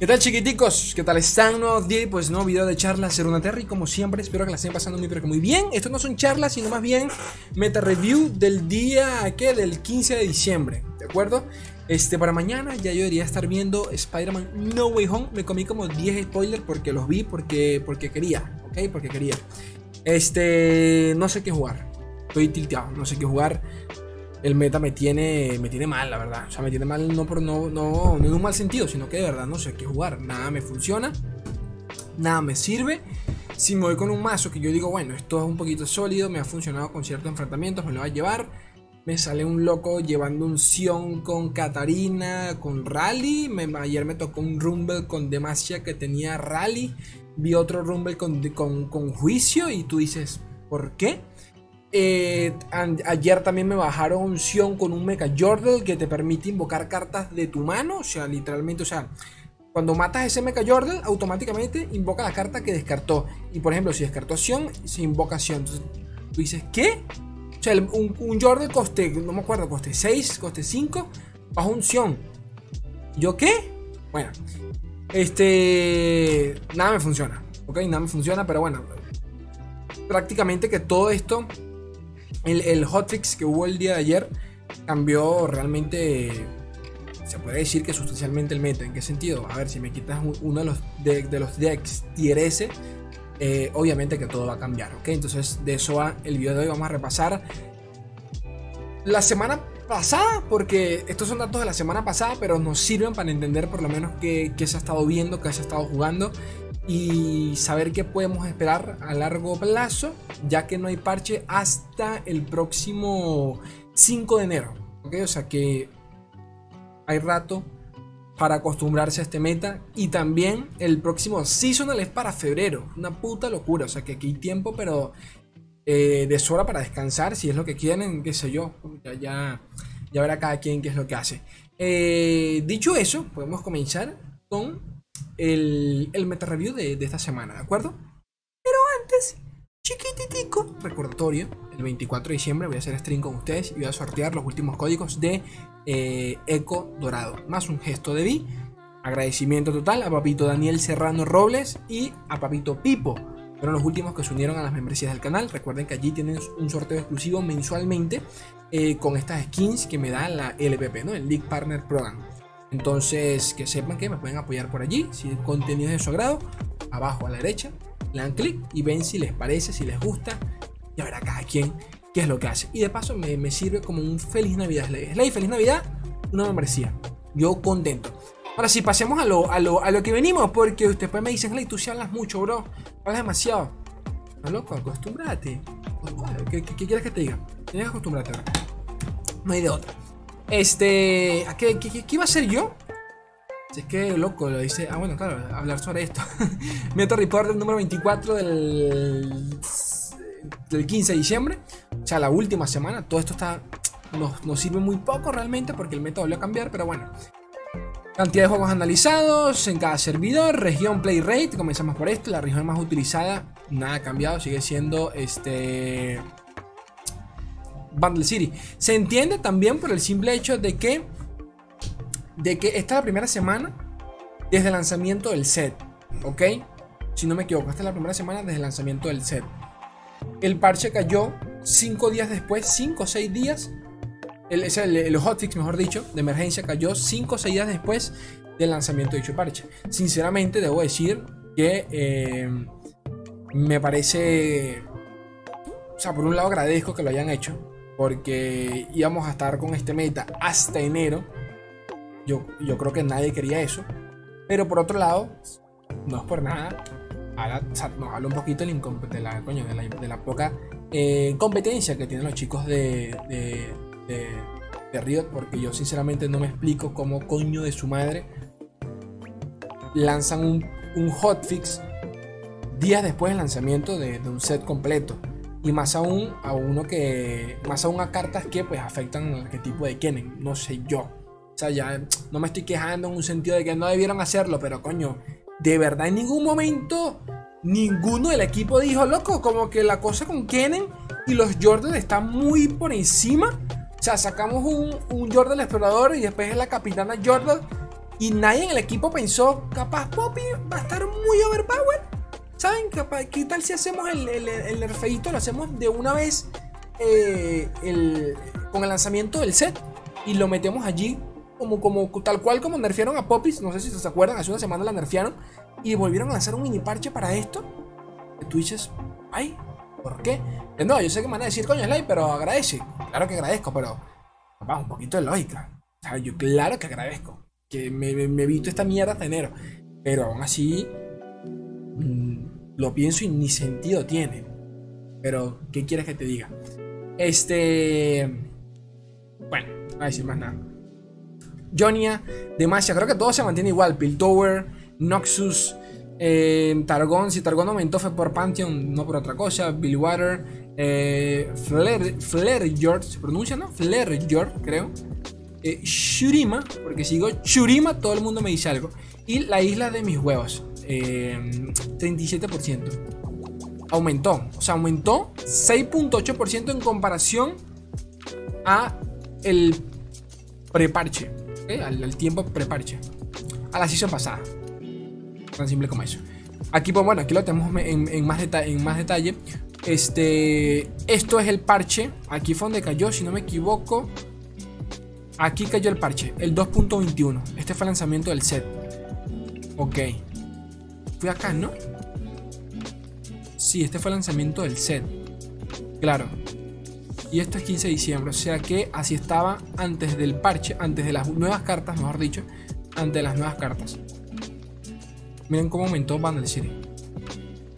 ¿Qué tal chiquiticos? ¿Qué tal están? Nuevos día pues nuevo video de charlas ser una Terry como siempre espero que la estén pasando muy pero que muy bien Esto no son charlas sino más bien meta review del día ¿qué? del 15 de diciembre ¿De acuerdo? Este para mañana ya yo debería estar viendo Spider-Man No Way Home Me comí como 10 spoilers porque los vi porque, porque quería ¿Ok? Porque quería Este no sé qué jugar Estoy tilteado, no sé qué jugar el meta me tiene, me tiene mal, la verdad. O sea, me tiene mal no, por, no, no, en un mal sentido, sino que de verdad no sé qué jugar. Nada me funciona, nada me sirve. Si me voy con un mazo que yo digo, bueno, esto es un poquito sólido, me ha funcionado con ciertos enfrentamientos, me lo va a llevar. Me sale un loco llevando un Sion con Katarina, con Rally. Ayer me tocó un Rumble con Demacia que tenía Rally. Vi otro Rumble con, con, con Juicio y tú dices, ¿por qué? Eh, ayer también me bajaron un Sion con un Mecha Jordel que te permite invocar cartas de tu mano. O sea, literalmente, o sea, cuando matas ese Mecha Jordel, automáticamente invoca la carta que descartó. Y por ejemplo, si descartó Sion, se invoca Sion. Entonces tú dices, ¿qué? O sea, un, Jordel coste, no me acuerdo, coste 6, coste 5, bajo un Sion. ¿Yo qué? Bueno, este. Nada me funciona. Ok, nada me funciona, pero bueno. Prácticamente que todo esto el, el hotfix que hubo el día de ayer cambió realmente, se puede decir que sustancialmente el meta. ¿En qué sentido? A ver, si me quitas uno de los, de, los decks tier S, eh, obviamente que todo va a cambiar, ¿ok? Entonces de eso va el video de hoy. Vamos a repasar la semana pasada, porque estos son datos de la semana pasada, pero nos sirven para entender por lo menos qué, qué se ha estado viendo, qué se ha estado jugando y saber qué podemos esperar a largo plazo, ya que no hay parche hasta el próximo 5 de enero. O sea que hay rato para acostumbrarse a este meta y también el próximo seasonal es para febrero. Una puta locura, o sea que aquí hay tiempo, pero eh, de sobra para descansar, si es lo que quieren, qué sé yo. Ya, ya, verá cada quien qué es lo que hace. Eh, dicho eso, podemos comenzar con el, el meta review de, esta semana, ¿de acuerdo? Pero antes, chiquititico, recordatorio, el 24 de diciembre voy a hacer stream con ustedes y voy a sortear los últimos códigos de eh, Eco Dorado, más un gesto de vi. Agradecimiento total a papito Daniel Serrano Robles y a papito Pipo. Fueron los últimos que se unieron a las membresías del canal. Recuerden que allí tienen un sorteo exclusivo mensualmente eh, con estas skins que me da la LPP, ¿no? El League Partner Program. Entonces, que sepan que me pueden apoyar por allí. Si el contenido es de su agrado, abajo a la derecha, le dan clic y ven si les parece, si les gusta. Y a ver a cada quien qué es lo que hace. Y de paso me, sirve como un feliz Navidad. Slay, feliz Navidad, una membresía. Yo contento. Ahora sí, pasemos a lo, a lo, a lo que venimos, porque ustedes pues me dicen, Slay, tú sí hablas mucho, bro. Hablas demasiado. No, loco, acostúmbrate. ¿Qué, quieres que te diga? Tienes que acostumbrarte, No hay de otra. Este. ¿Qué, qué, iba a ser yo? Si es que loco, lo dice. Ah, bueno, claro, hablar sobre esto. Meto report del número 24 del, del 15 de diciembre. O sea, la última semana. Todo esto está. Nos, nos sirve muy poco realmente porque el método volvió a cambiar, pero bueno. Cantidad de juegos analizados en cada servidor, región play rate, comenzamos por esto, la región más utilizada, nada ha cambiado, sigue siendo este Bundle City. Se entiende también por el simple hecho de que, de que esta es la primera semana desde el lanzamiento del set. ¿Ok? Si no me equivoco, esta es la primera semana desde el lanzamiento del set. El parche cayó 5 días después, 5 o 6 días. El, el, hotfix, mejor dicho, de emergencia cayó 5 o 6 días después del lanzamiento de dicho parche. Sinceramente, debo decir que eh, me parece. O sea, por un lado agradezco que lo hayan hecho porque íbamos a estar con este meta hasta enero. Yo, yo creo que nadie quería eso. Pero por otro lado, no es por nada. nos habla un poquito de la, de la, poca eh, competencia que tienen los chicos de, de, Riot. Porque yo sinceramente no me explico cómo coño de su madre lanzan un, un hotfix días después del lanzamiento de, un set completo. Y más aún a uno que. Más aún a cartas que pues afectan al arquetipo de Kennen. No sé yo. O sea, ya no me estoy quejando en un sentido de que no debieron hacerlo. Pero coño, de verdad en ningún momento. Ninguno del equipo dijo, loco, como que la cosa con Kennen y los Jordan están muy por encima. O sea, sacamos un, un Jordan explorador y después es la capitana Jordan. Y nadie en el equipo pensó, capaz Poppy va a estar muy overpowered. ¿Saben? Capaz, ¿Qué tal si hacemos el, el, el nerfeito? Lo hacemos de una vez eh, el, con el lanzamiento del set y lo metemos allí como, como tal cual como nerfearon a Poppy. No sé si se acuerdan, hace una semana la nerfearon y volvieron a lanzar un mini parche para esto. Tú dices, ay, ¿por qué? Eh, no, yo sé que me van a decir, coño, Sly, pero agradece. Claro que agradezco, pero vamos, un poquito de lógica. O sea, yo claro que agradezco que me, me, visto esta mierda hasta enero. Pero aún así, mm, lo pienso y ni sentido tiene. Pero, ¿qué quieres que te diga? Este. Bueno, no voy a decir más nada. Jonia, Demacia, creo que todo se mantiene igual. Piltover, Noxus, eh, Targon. Si Targon aumentó fue por Pantheon, no por otra cosa. Billwater, eh, Flare, George, ¿se pronuncia, no? Flare George, creo. Eh, Shurima, porque sigo Shurima, todo el mundo me dice algo. Y la isla de mis huevos, 37%. Eh, aumentó, o sea, aumentó 6.8% en comparación a el preparche, al, tiempo preparche, a la sesión pasada. Tan simple como eso. Aquí, pues bueno, aquí lo tenemos en, más, en más detalle. Este, esto es el parche. Aquí fue donde cayó, si no me equivoco. Aquí cayó el parche, el 2.21. Este fue el lanzamiento del set. Ok. Fui acá, ¿no? Sí, este fue el lanzamiento del set. Claro. Y esto es 15 de diciembre. O sea que así estaba antes del parche, antes de las nuevas cartas, mejor dicho. Antes de las nuevas cartas. Miren cómo aumentó Vandal City.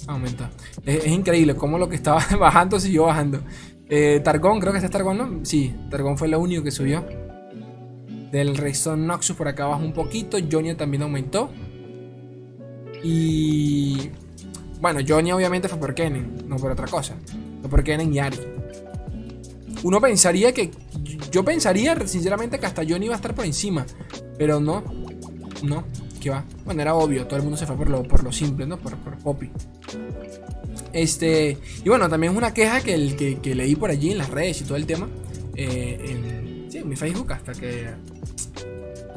Aumentó. Es, increíble cómo lo que estaba bajando siguió bajando. Eh, Targón, creo que este es Targón, ¿no? Sí, Targón fue lo único que subió. Del Rayson Noxus por acá abajo un poquito. Jonia también aumentó. Y. Bueno, Jonia obviamente fue por Kennen, no por otra cosa. Fue por Kennen y Ari. Uno pensaría que. Yo pensaría, sinceramente, que hasta Johnny iba a estar por encima. Pero no. No. ¿Qué va? Bueno, era obvio. Todo el mundo se fue por lo, por lo simple, ¿no? Por, por Poppy. Este. Y bueno, también es una queja que, el, que, leí por allí en las redes y todo el tema. Eh, en mi Facebook hasta que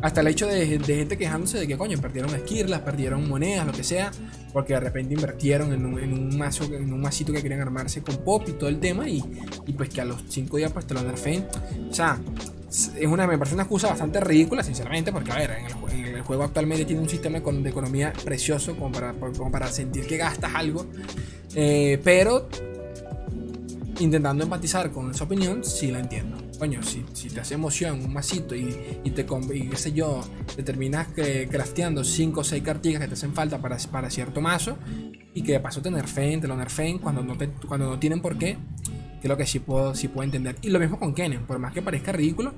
hasta el hecho de, gente quejándose de que, coño, perdieron esquirlas, perdieron monedas, lo que sea, porque de repente invirtieron en un, en un mazo, en un masito que querían armarse con pop y todo el tema, y, pues que a los 5 días pues te lo nerfeen. O sea, es una, me parece una excusa bastante ridícula, sinceramente, porque a ver, en el, juego actualmente tiene un sistema de economía precioso como para, como para sentir que gastas algo, eh, pero intentando empatizar con esa opinión, sí la entiendo. Coño, si, si te hace emoción un masito y, y te, y qué sé yo, te terminas que, crafteando 5 o 6 cartillas que te hacen falta para, para cierto mazo y que de paso te nerfeen, te lo nerfeen cuando no, te, cuando no tienen por qué, lo que sí puedo, sí puedo entender. Y lo mismo con Kennen, por más que parezca ridículo,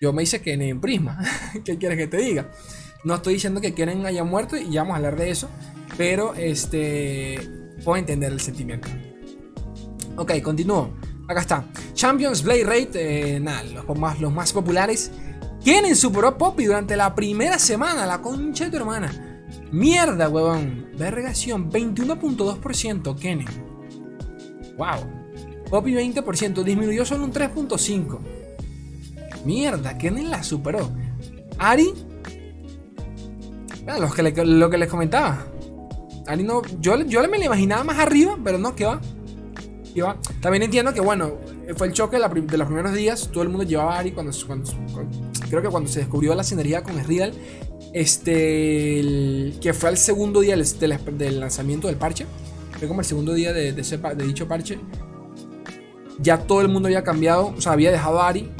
yo me hice Kennen en Prisma. ¿Qué quieres que te diga? No estoy diciendo que Kennen haya muerto y ya vamos a hablar de eso, pero este puedo entender el sentimiento. Ok, continúo. Acá está. Champions Blade Rate, eh, nada, los más, los populares. Kennen superó Poppy durante la primera semana, la concha de tu hermana. Mierda, huevón. Vergación, 21.2% Kennen. Wow. Poppy 20%, disminuyó solo un 3.5%. Mierda, Kennen la superó. Ari. lo, que lo que les comentaba. Ari no. Yo, yo me la imaginaba más arriba, pero no, que va. También entiendo que, bueno, fue el choque de, los primeros días. Todo el mundo llevaba a Ari cuando, creo que cuando se descubrió la sinergia con Real. Este, que fue el segundo día del, lanzamiento del parche. Fue como el segundo día de, de, dicho parche. Ya todo el mundo había cambiado, o sea, había dejado a Ari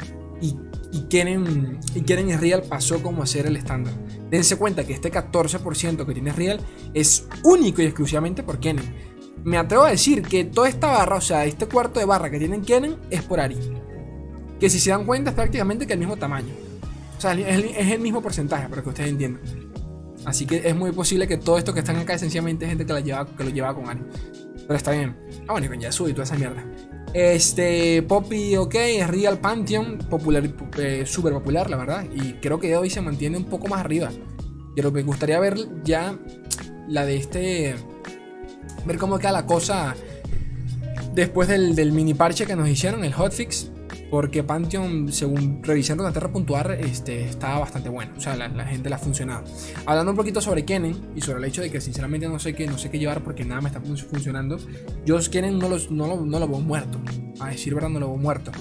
y, y Kenen y, Kenen Real pasó como a ser el estándar. Dense cuenta que este 14% que tiene Real es único y exclusivamente por Kenen me atrevo a decir que toda esta barra, o sea, este cuarto de barra que tienen Kennen es por Ari. Que si se dan cuenta es prácticamente que el mismo tamaño. O sea, es el mismo porcentaje, para que ustedes entiendan. Así que es muy posible que todo esto que están acá es sencillamente gente que, lleva, que lo lleva con Ari. Pero está bien. Ah, bueno, y con Yasuo y toda esa mierda. Este, Poppy, ok, Real Pantheon, popular, eh, súper popular, la verdad. Y creo que hoy se mantiene un poco más arriba. Pero me gustaría ver ya la de este ver cómo queda la cosa después del, mini parche que nos hicieron, el hotfix. Porque Pantheon, según revisando la Terra.ar, este, estaba bastante bueno. O sea, la, gente la ha funcionado. Hablando un poquito sobre Kennen y sobre el hecho de que sinceramente no sé qué, no sé qué llevar porque nada me está funcionando. Yo Kennen no, los, no, lo, no lo veo muerto. A decir verdad, no lo veo muerto.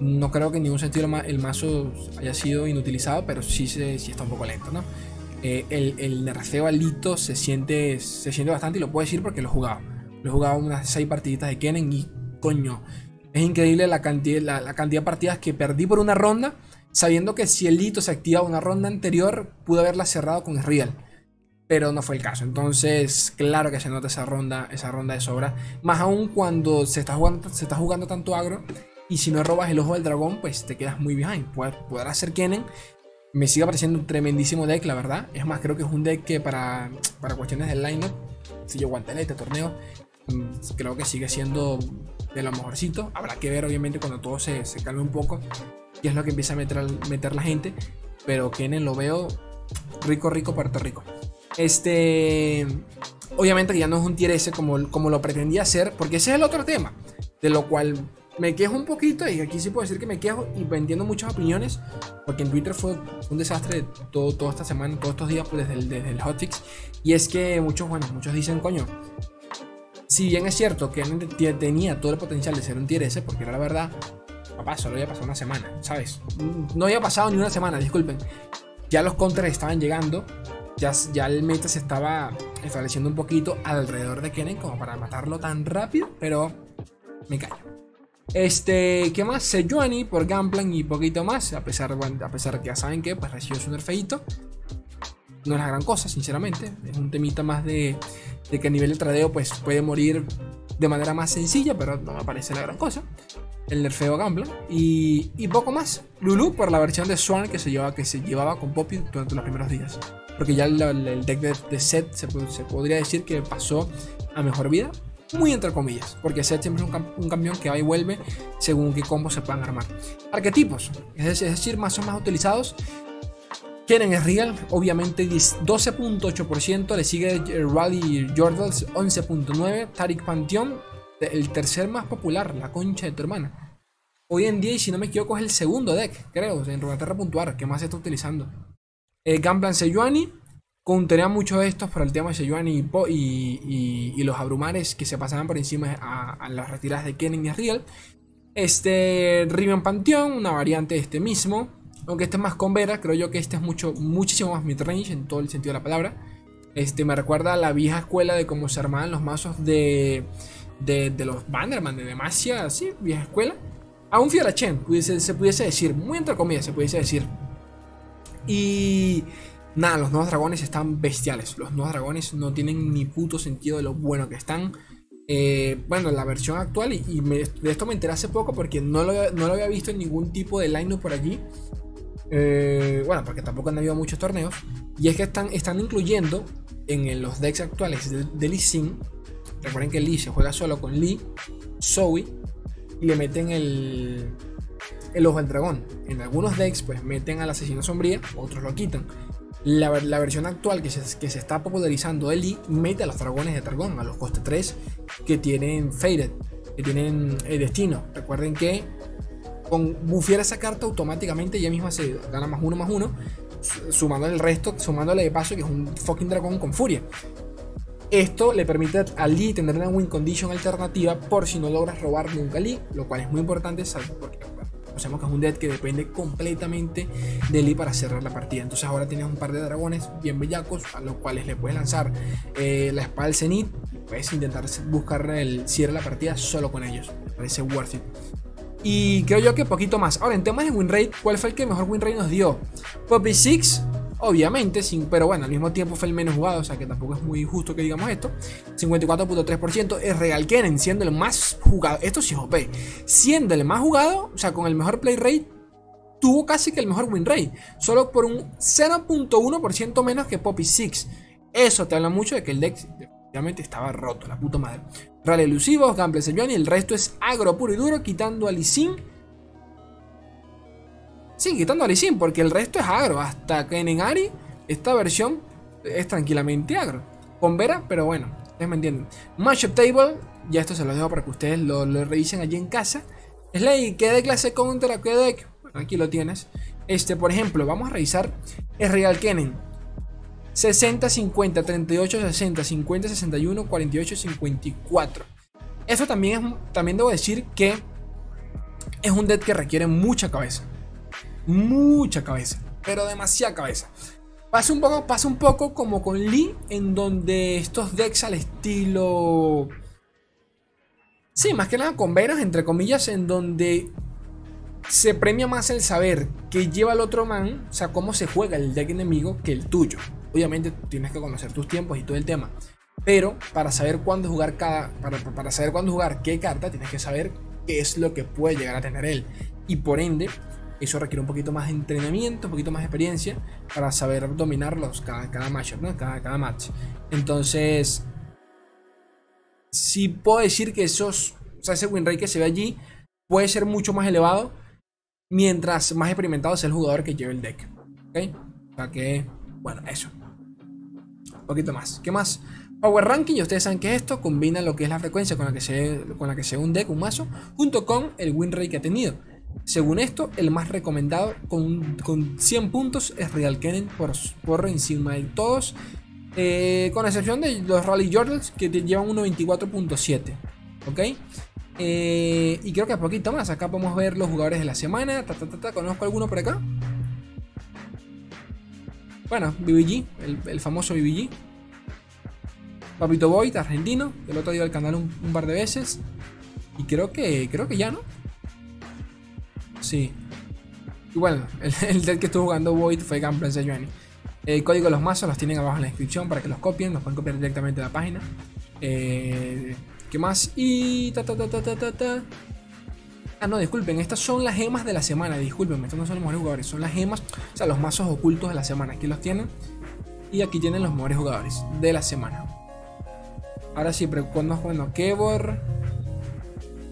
No creo que en ningún sentido el mazo haya sido inutilizado, pero sí, sí está un poco lento, ¿no? Eh, el, el nerfeo al Lito se siente, se siente bastante y lo puedo decir porque lo he jugado. Lo he jugado unas 6 partiditas de Kennen y coño, es increíble la cantidad, la, cantidad de partidas que perdí por una ronda, sabiendo que si el Lito se activaba una ronda anterior, pude haberla cerrado con Real. Pero no fue el caso. Entonces, claro que se nota esa ronda, esa ronda de sobra. Más aún cuando se está jugando, se está jugando tanto agro. Y si no robas el ojo del dragón, pues te quedas muy behind. Podrás ser Kennen. Me sigue pareciendo un tremendísimo deck, la verdad. Es más, creo que es un deck que para, para cuestiones del lineup, si yo este torneo, creo que sigue siendo de lo mejorcito. Habrá que ver, obviamente, cuando todo se, se calme un poco, qué es lo que empieza a meter, meter la gente. Pero Kennen lo veo rico, rico, Puerto Rico. Este. Obviamente ya no es un tier S como, como lo pretendía hacer, porque ese es el otro tema, de lo cual me quejo un poquito, y aquí sí puedo decir que me quejo, y entiendo muchas opiniones, porque en Twitter fue un desastre todo, toda esta semana, todos estos días, pues desde el, desde el hotfix, y es que muchos, bueno, muchos dicen, coño, si bien es cierto que tenía todo el potencial de ser un tier S, porque era la verdad, papá, solo había pasado una semana, ¿sabes? No había pasado ni una semana, disculpen. Ya los contras estaban llegando, ya, ya el meta se estaba estableciendo un poquito alrededor de Kennen como para matarlo tan rápido, pero me callo. Este, ¿qué más? Sejuani por Gamplan y poquito más, a pesar, a pesar que ya saben que pues recibió su nerfeito. No es la gran cosa, sinceramente. Es un temita más de de que a nivel de tradeo pues puede morir de manera más sencilla, pero no me parece la gran cosa. El nerfeo Gambler y, y, poco más. Lulu por la versión de Swan que se, llevaba, que se llevaba con Poppy durante los primeros días. Porque ya el, deck de, Set se, podría decir que pasó a mejor vida. Muy entre comillas, porque Set siempre es un, campeón que va y vuelve según qué combos se puedan armar. Arquetipos, es decir, más o más utilizados Kennen es real, obviamente 12.8%, le sigue Rally Jordals 11.9%, Tarik Pantheon, el tercer más popular, la concha de tu hermana. Hoy en día, y si no me equivoco, es el segundo deck, creo, en Runeterra Puntuar, que más se está utilizando. Eh, Gamblan Sejuani, contaría mucho de estos por el tema de Sejuani y, los abrumares que se pasaban por encima a, las retiradas de Kennen y Real. Este Riven Pantheon, una variante de este mismo. Aunque este es más con Vera, creo yo que este es mucho, muchísimo más midrange en todo el sentido de la palabra. Este me recuerda a la vieja escuela de cómo se armaban los mazos de, de, los Bannerman, de Demacia, así, vieja escuela. A un Fiorachen, se pudiese decir, muy entre comillas se pudiese decir. Y nada, los nuevos dragones están bestiales. Los nuevos dragones no tienen ni puto sentido de lo bueno que están. Eh, bueno, la versión actual, y, de esto me enteré hace poco porque no lo, no lo había visto en ningún tipo de line por allí. Eh, bueno, porque tampoco han habido muchos torneos. Y es que están, están incluyendo en los decks actuales de, Lee Sin. Recuerden que Lee se juega solo con Lee, Zoe y le meten el, el ojo al dragón. En algunos decks, pues meten al asesino sombría, otros lo quitan. La, versión actual que se, que se, está popularizando de Lee mete a los dragones de dragón, a los coste 3 que tienen Faded, que tienen el destino. Recuerden que con bufear esa carta automáticamente ella misma se gana más uno más uno, sumando el resto, sumándole de paso que es un fucking dragón con furia. Esto le permite a Lee tener una win condition alternativa por si no logras robar nunca a Lee, lo cual es muy importante porque sabemos que es un deck que depende completamente de Lee para cerrar la partida. Entonces ahora tienes un par de dragones bien bellacos a los cuales le puedes lanzar eh, la espada del Zenith puedes intentar buscar el cierre de la partida solo con ellos. Me parece worth it. Y creo yo que poquito más. Ahora, en temas de win rate, ¿cuál fue el que mejor win rate nos dio? Poppy 6, obviamente, sin, pero bueno, al mismo tiempo fue el menos jugado, o sea que tampoco es muy justo que digamos esto. 54.3% es Real Kennen, siendo el más jugado. Esto sí es OP. Siendo el más jugado, o sea, con el mejor play rate, tuvo casi que el mejor win rate. Solo por un 0.1% menos que Poppy 6. Eso te habla mucho de que el deck Obviamente estaba roto, la puta madre. Rally elusivos, gameplay y el resto es agro puro y duro, quitando a Lisin. Sí, quitando a Lisin, porque el resto es agro. Hasta que en Ari, esta versión es tranquilamente agro. Con Vera, pero bueno, ustedes me entienden. Matchup Table, ya esto se lo dejo para que ustedes lo, revisen allí en casa. Slay, ¿qué deck clase contra qué deck? Bueno, aquí lo tienes. Este, por ejemplo, vamos a revisar el Real Kennen. 60, 50, 38, 60, 50, 61, 48, 54. Eso también, es, también debo decir que es un deck que requiere mucha cabeza. Mucha cabeza. Pero demasiada cabeza. Pasa un poco, pasa un poco como con Lee, en donde estos decks al estilo... Sí, más que nada con veras, entre comillas, en donde se premia más el saber que lleva el otro man, o sea, cómo se juega el deck enemigo que el tuyo. Obviamente tienes que conocer tus tiempos y todo el tema. Pero para saber cuándo jugar cada. Para, para saber cuándo jugar qué carta, tienes que saber qué es lo que puede llegar a tener él. Y por ende, eso requiere un poquito más de entrenamiento, un poquito más de experiencia para saber dominarlos cada, cada matchup, ¿no? Cada, cada match. Entonces, sí puedo decir que esos, o sea, ese win rate que se ve allí puede ser mucho más elevado mientras más experimentado sea el jugador que lleve el deck. ¿Ok? O sea que, bueno, eso. Poquito más. ¿Qué más? Power Ranking, y ustedes saben que esto combina lo que es la frecuencia con la que se, con la que se un deck, un mazo, junto con el win rate que ha tenido. Según esto, el más recomendado con, con 100 puntos es Real Kennen por, por encima de todos. Eh, con excepción de los Rally Jordans que llevan 1.24.7. ¿Ok? Eh, y creo que poquito más. Acá podemos ver los jugadores de la semana. ¿Conozco alguno por acá? Bueno, BBG, el, famoso BBG. Papito Boyd, argentino. El otro día al canal un, par de veces. Y creo que. Creo que ya, ¿no? Sí. Y bueno, el, deck que estuvo jugando Void fue Gunplan Sejuani. El código de los mazos los tienen abajo en la descripción para que los copien. Los pueden copiar directamente de la página. Eh, ¿Qué más? Y ta ta ta ta ta ta Ah, no, disculpen, estas son las gemas de la semana. Disculpen, estos no son los mejores jugadores, son las gemas, o sea, los mazos ocultos de la semana. Aquí los tienen. Y aquí tienen los mejores jugadores de la semana. Ahora sí, pero cuando bueno, Kevor,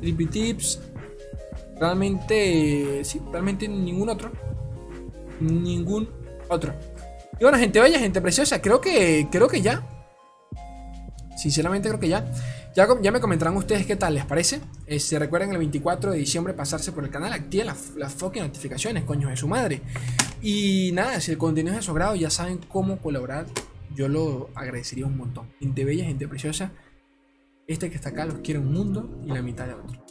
Trippy Tips. Realmente, sí, realmente ningún otro. Ningún otro. Y bueno, gente bella, gente preciosa, creo que, creo que ya. Sinceramente creo que ya. Ya, me comentarán ustedes qué tal les parece. Eh, si recuerden el 24 de diciembre pasarse por el canal, activen las, las fucking notificaciones, coño de su madre. Y nada, si el contenido es de su grado, ya saben cómo colaborar. Yo lo agradecería un montón. Gente bella, gente preciosa. Este que está acá los quiere un mundo y la mitad de otro.